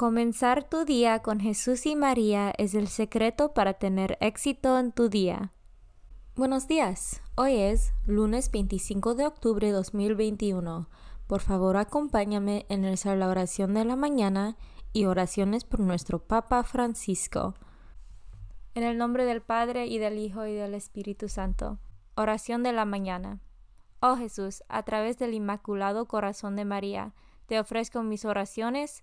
Comenzar tu día con Jesús y María es el secreto para tener éxito en tu día. Buenos días. Hoy es lunes 25 de octubre de 2021. Por favor, acompáñame en la oración de la mañana y oraciones por nuestro Papa Francisco. En el nombre del Padre y del Hijo y del Espíritu Santo. Oración de la mañana. Oh Jesús, a través del Inmaculado Corazón de María, te ofrezco mis oraciones,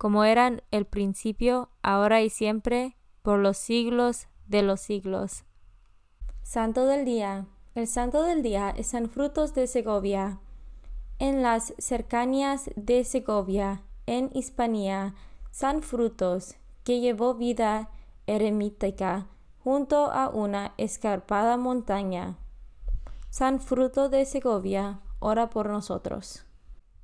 como eran el principio, ahora y siempre, por los siglos de los siglos. Santo del Día. El Santo del Día es San Frutos de Segovia. En las cercanías de Segovia, en Hispania, San Frutos, que llevó vida eremítica junto a una escarpada montaña. San Fruto de Segovia, ora por nosotros.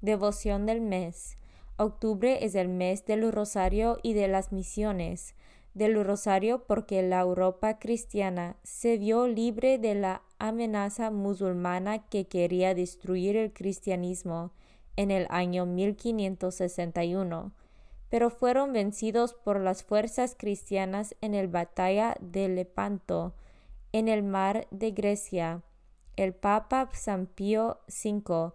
Devoción del mes. Octubre es el mes del Rosario y de las misiones. Del Rosario porque la Europa cristiana se vio libre de la amenaza musulmana que quería destruir el cristianismo en el año 1561, pero fueron vencidos por las fuerzas cristianas en la batalla de Lepanto, en el mar de Grecia. El Papa San Pío V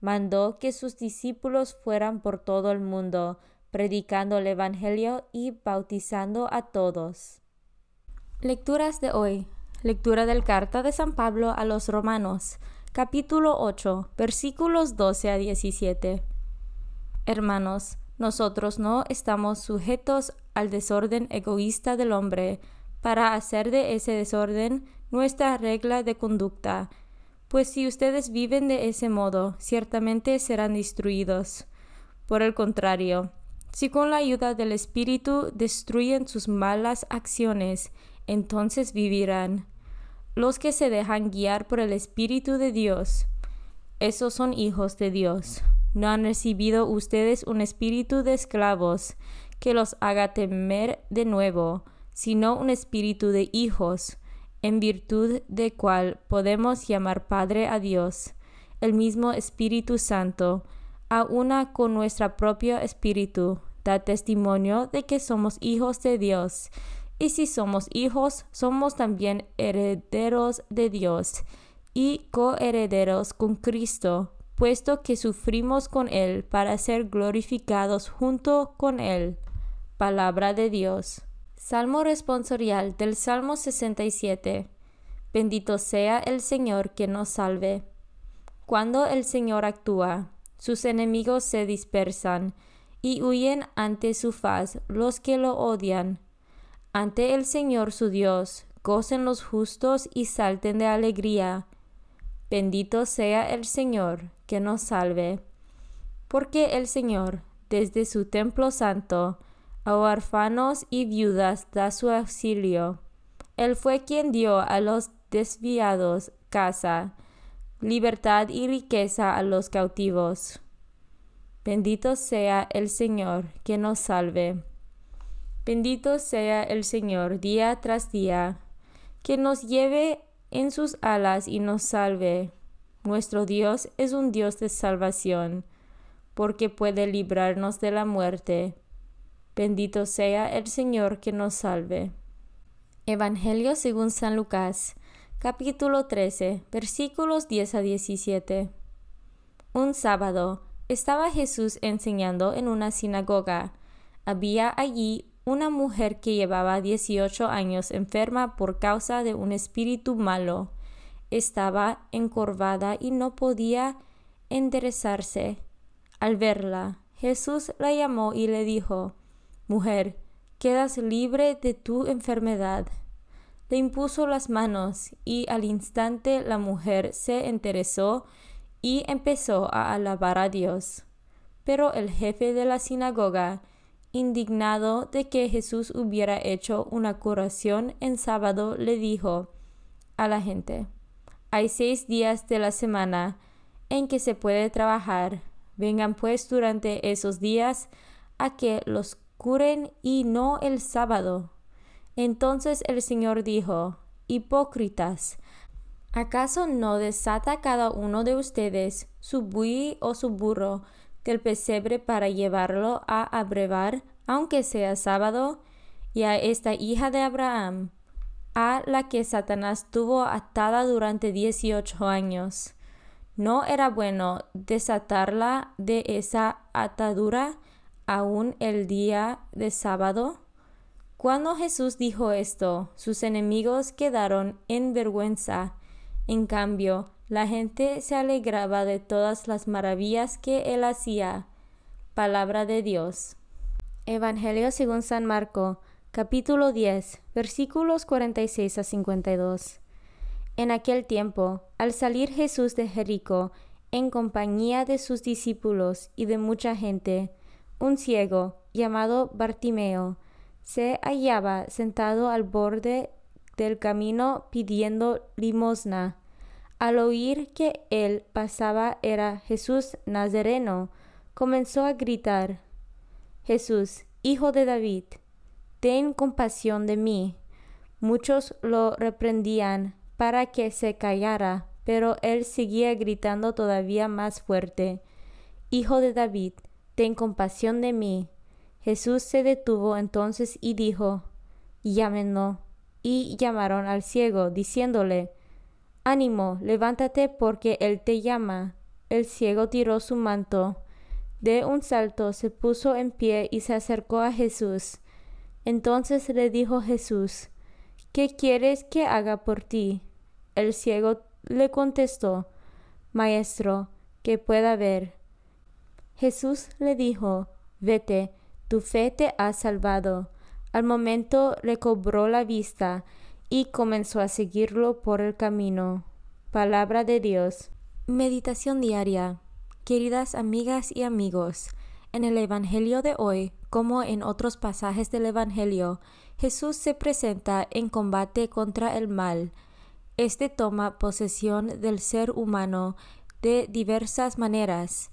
mandó que sus discípulos fueran por todo el mundo, predicando el Evangelio y bautizando a todos. Lecturas de hoy. Lectura del carta de San Pablo a los Romanos, capítulo 8, versículos 12 a 17. Hermanos, nosotros no estamos sujetos al desorden egoísta del hombre, para hacer de ese desorden nuestra regla de conducta pues si ustedes viven de ese modo, ciertamente serán destruidos. Por el contrario, si con la ayuda del Espíritu destruyen sus malas acciones, entonces vivirán. Los que se dejan guiar por el Espíritu de Dios, esos son hijos de Dios. No han recibido ustedes un espíritu de esclavos que los haga temer de nuevo, sino un espíritu de hijos en virtud de cual podemos llamar Padre a Dios, el mismo Espíritu Santo, a una con nuestro propio espíritu, da testimonio de que somos hijos de Dios, y si somos hijos, somos también herederos de Dios y coherederos con Cristo, puesto que sufrimos con Él para ser glorificados junto con Él. Palabra de Dios. Salmo responsorial del Salmo 67. Bendito sea el Señor que nos salve. Cuando el Señor actúa, sus enemigos se dispersan y huyen ante su faz los que lo odian. Ante el Señor su Dios, gocen los justos y salten de alegría. Bendito sea el Señor que nos salve. Porque el Señor, desde su templo santo, a huérfanos y viudas da su auxilio. Él fue quien dio a los desviados casa, libertad y riqueza a los cautivos. Bendito sea el Señor que nos salve. Bendito sea el Señor día tras día, que nos lleve en sus alas y nos salve. Nuestro Dios es un Dios de salvación, porque puede librarnos de la muerte. Bendito sea el Señor que nos salve. Evangelio según San Lucas, capítulo 13, versículos 10 a 17. Un sábado estaba Jesús enseñando en una sinagoga. Había allí una mujer que llevaba 18 años enferma por causa de un espíritu malo. Estaba encorvada y no podía enderezarse. Al verla, Jesús la llamó y le dijo, Mujer, quedas libre de tu enfermedad. Le impuso las manos y al instante la mujer se enderezó y empezó a alabar a Dios. Pero el jefe de la sinagoga indignado de que Jesús hubiera hecho una curación en sábado, le dijo a la gente, hay seis días de la semana en que se puede trabajar. Vengan pues durante esos días a que los curen y no el sábado. Entonces el Señor dijo, Hipócritas, ¿acaso no desata cada uno de ustedes su buey o su burro del pesebre para llevarlo a abrevar, aunque sea sábado, y a esta hija de Abraham, a la que Satanás tuvo atada durante dieciocho años. ¿No era bueno desatarla de esa atadura aún el día de sábado? Cuando Jesús dijo esto, sus enemigos quedaron en vergüenza. En cambio, la gente se alegraba de todas las maravillas que él hacía. Palabra de Dios. Evangelio según San Marco, capítulo 10, versículos 46 a 52. En aquel tiempo, al salir Jesús de Jericó, en compañía de sus discípulos y de mucha gente, un ciego, llamado Bartimeo, se hallaba sentado al borde del camino pidiendo limosna. Al oír que él pasaba era Jesús Nazareno, comenzó a gritar, Jesús, hijo de David, ten compasión de mí. Muchos lo reprendían para que se callara, pero él seguía gritando todavía más fuerte, Hijo de David, ten compasión de mí. Jesús se detuvo entonces y dijo, Llámenlo. Y llamaron al ciego, diciéndole, Ánimo, levántate porque él te llama. El ciego tiró su manto. De un salto se puso en pie y se acercó a Jesús. Entonces le dijo Jesús, ¿Qué quieres que haga por ti? El ciego le contestó, Maestro, que pueda ver. Jesús le dijo, Vete, tu fe te ha salvado. Al momento recobró la vista y comenzó a seguirlo por el camino. Palabra de Dios. Meditación diaria. Queridas amigas y amigos, en el Evangelio de hoy, como en otros pasajes del Evangelio, Jesús se presenta en combate contra el mal. Este toma posesión del ser humano de diversas maneras.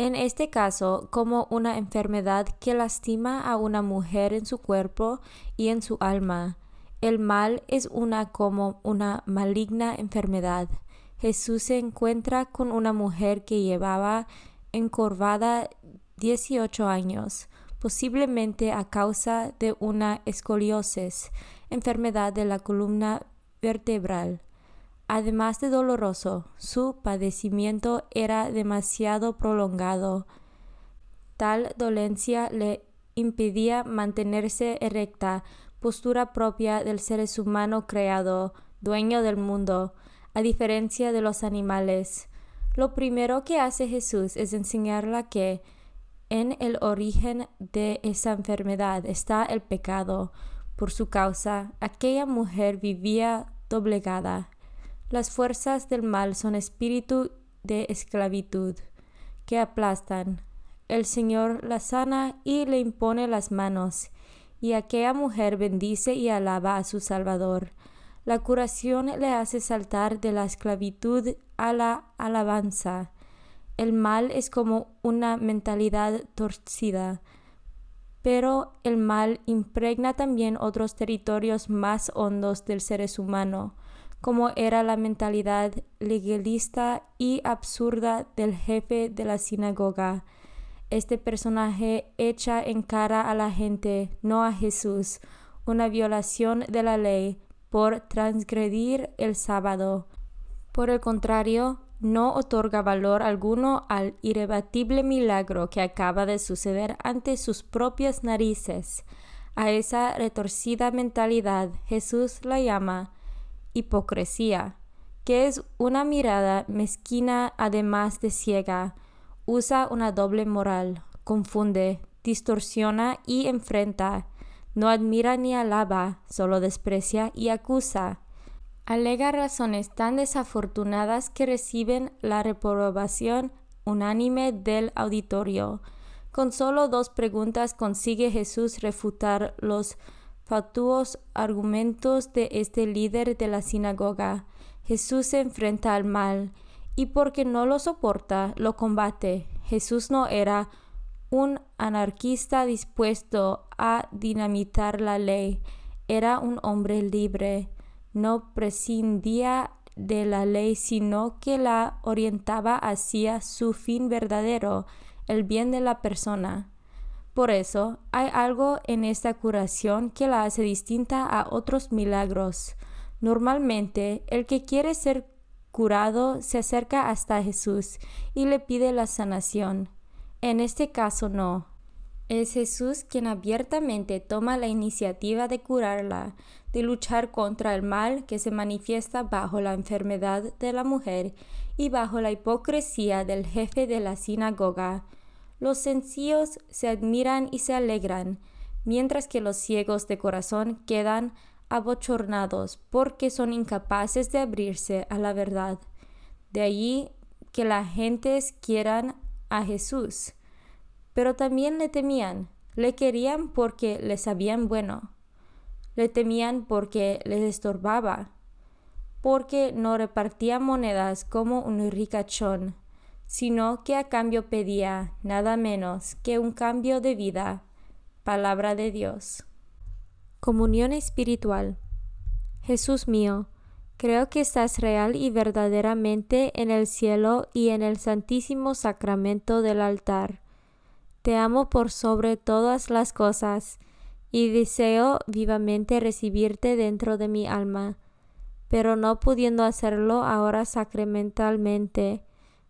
En este caso, como una enfermedad que lastima a una mujer en su cuerpo y en su alma. El mal es una como una maligna enfermedad. Jesús se encuentra con una mujer que llevaba encorvada 18 años posiblemente a causa de una escoliosis, enfermedad de la columna vertebral. Además de doloroso, su padecimiento era demasiado prolongado. Tal dolencia le impedía mantenerse erecta, postura propia del ser humano creado, dueño del mundo, a diferencia de los animales. Lo primero que hace Jesús es enseñarla que en el origen de esa enfermedad está el pecado. Por su causa, aquella mujer vivía doblegada. Las fuerzas del mal son espíritu de esclavitud que aplastan. El Señor la sana y le impone las manos, y aquella mujer bendice y alaba a su Salvador. La curación le hace saltar de la esclavitud a la alabanza. El mal es como una mentalidad torcida, pero el mal impregna también otros territorios más hondos del ser humano como era la mentalidad legalista y absurda del jefe de la sinagoga. Este personaje echa en cara a la gente, no a Jesús, una violación de la ley por transgredir el sábado. Por el contrario, no otorga valor alguno al irrebatible milagro que acaba de suceder ante sus propias narices. A esa retorcida mentalidad Jesús la llama hipocresía, que es una mirada mezquina además de ciega, usa una doble moral, confunde, distorsiona y enfrenta, no admira ni alaba, solo desprecia y acusa. Alega razones tan desafortunadas que reciben la reprobación unánime del auditorio. Con solo dos preguntas consigue Jesús refutar los fatuos argumentos de este líder de la sinagoga. Jesús se enfrenta al mal y porque no lo soporta, lo combate. Jesús no era un anarquista dispuesto a dinamitar la ley, era un hombre libre, no prescindía de la ley, sino que la orientaba hacia su fin verdadero, el bien de la persona. Por eso, hay algo en esta curación que la hace distinta a otros milagros. Normalmente, el que quiere ser curado se acerca hasta Jesús y le pide la sanación. En este caso no. Es Jesús quien abiertamente toma la iniciativa de curarla, de luchar contra el mal que se manifiesta bajo la enfermedad de la mujer y bajo la hipocresía del jefe de la sinagoga, los sencillos se admiran y se alegran, mientras que los ciegos de corazón quedan abochornados porque son incapaces de abrirse a la verdad. De allí que la gentes quieran a Jesús. Pero también le temían, le querían porque le sabían bueno, le temían porque les estorbaba, porque no repartía monedas como un ricachón, sino que a cambio pedía nada menos que un cambio de vida. Palabra de Dios. Comunión espiritual. Jesús mío, creo que estás real y verdaderamente en el cielo y en el santísimo sacramento del altar. Te amo por sobre todas las cosas y deseo vivamente recibirte dentro de mi alma, pero no pudiendo hacerlo ahora sacramentalmente,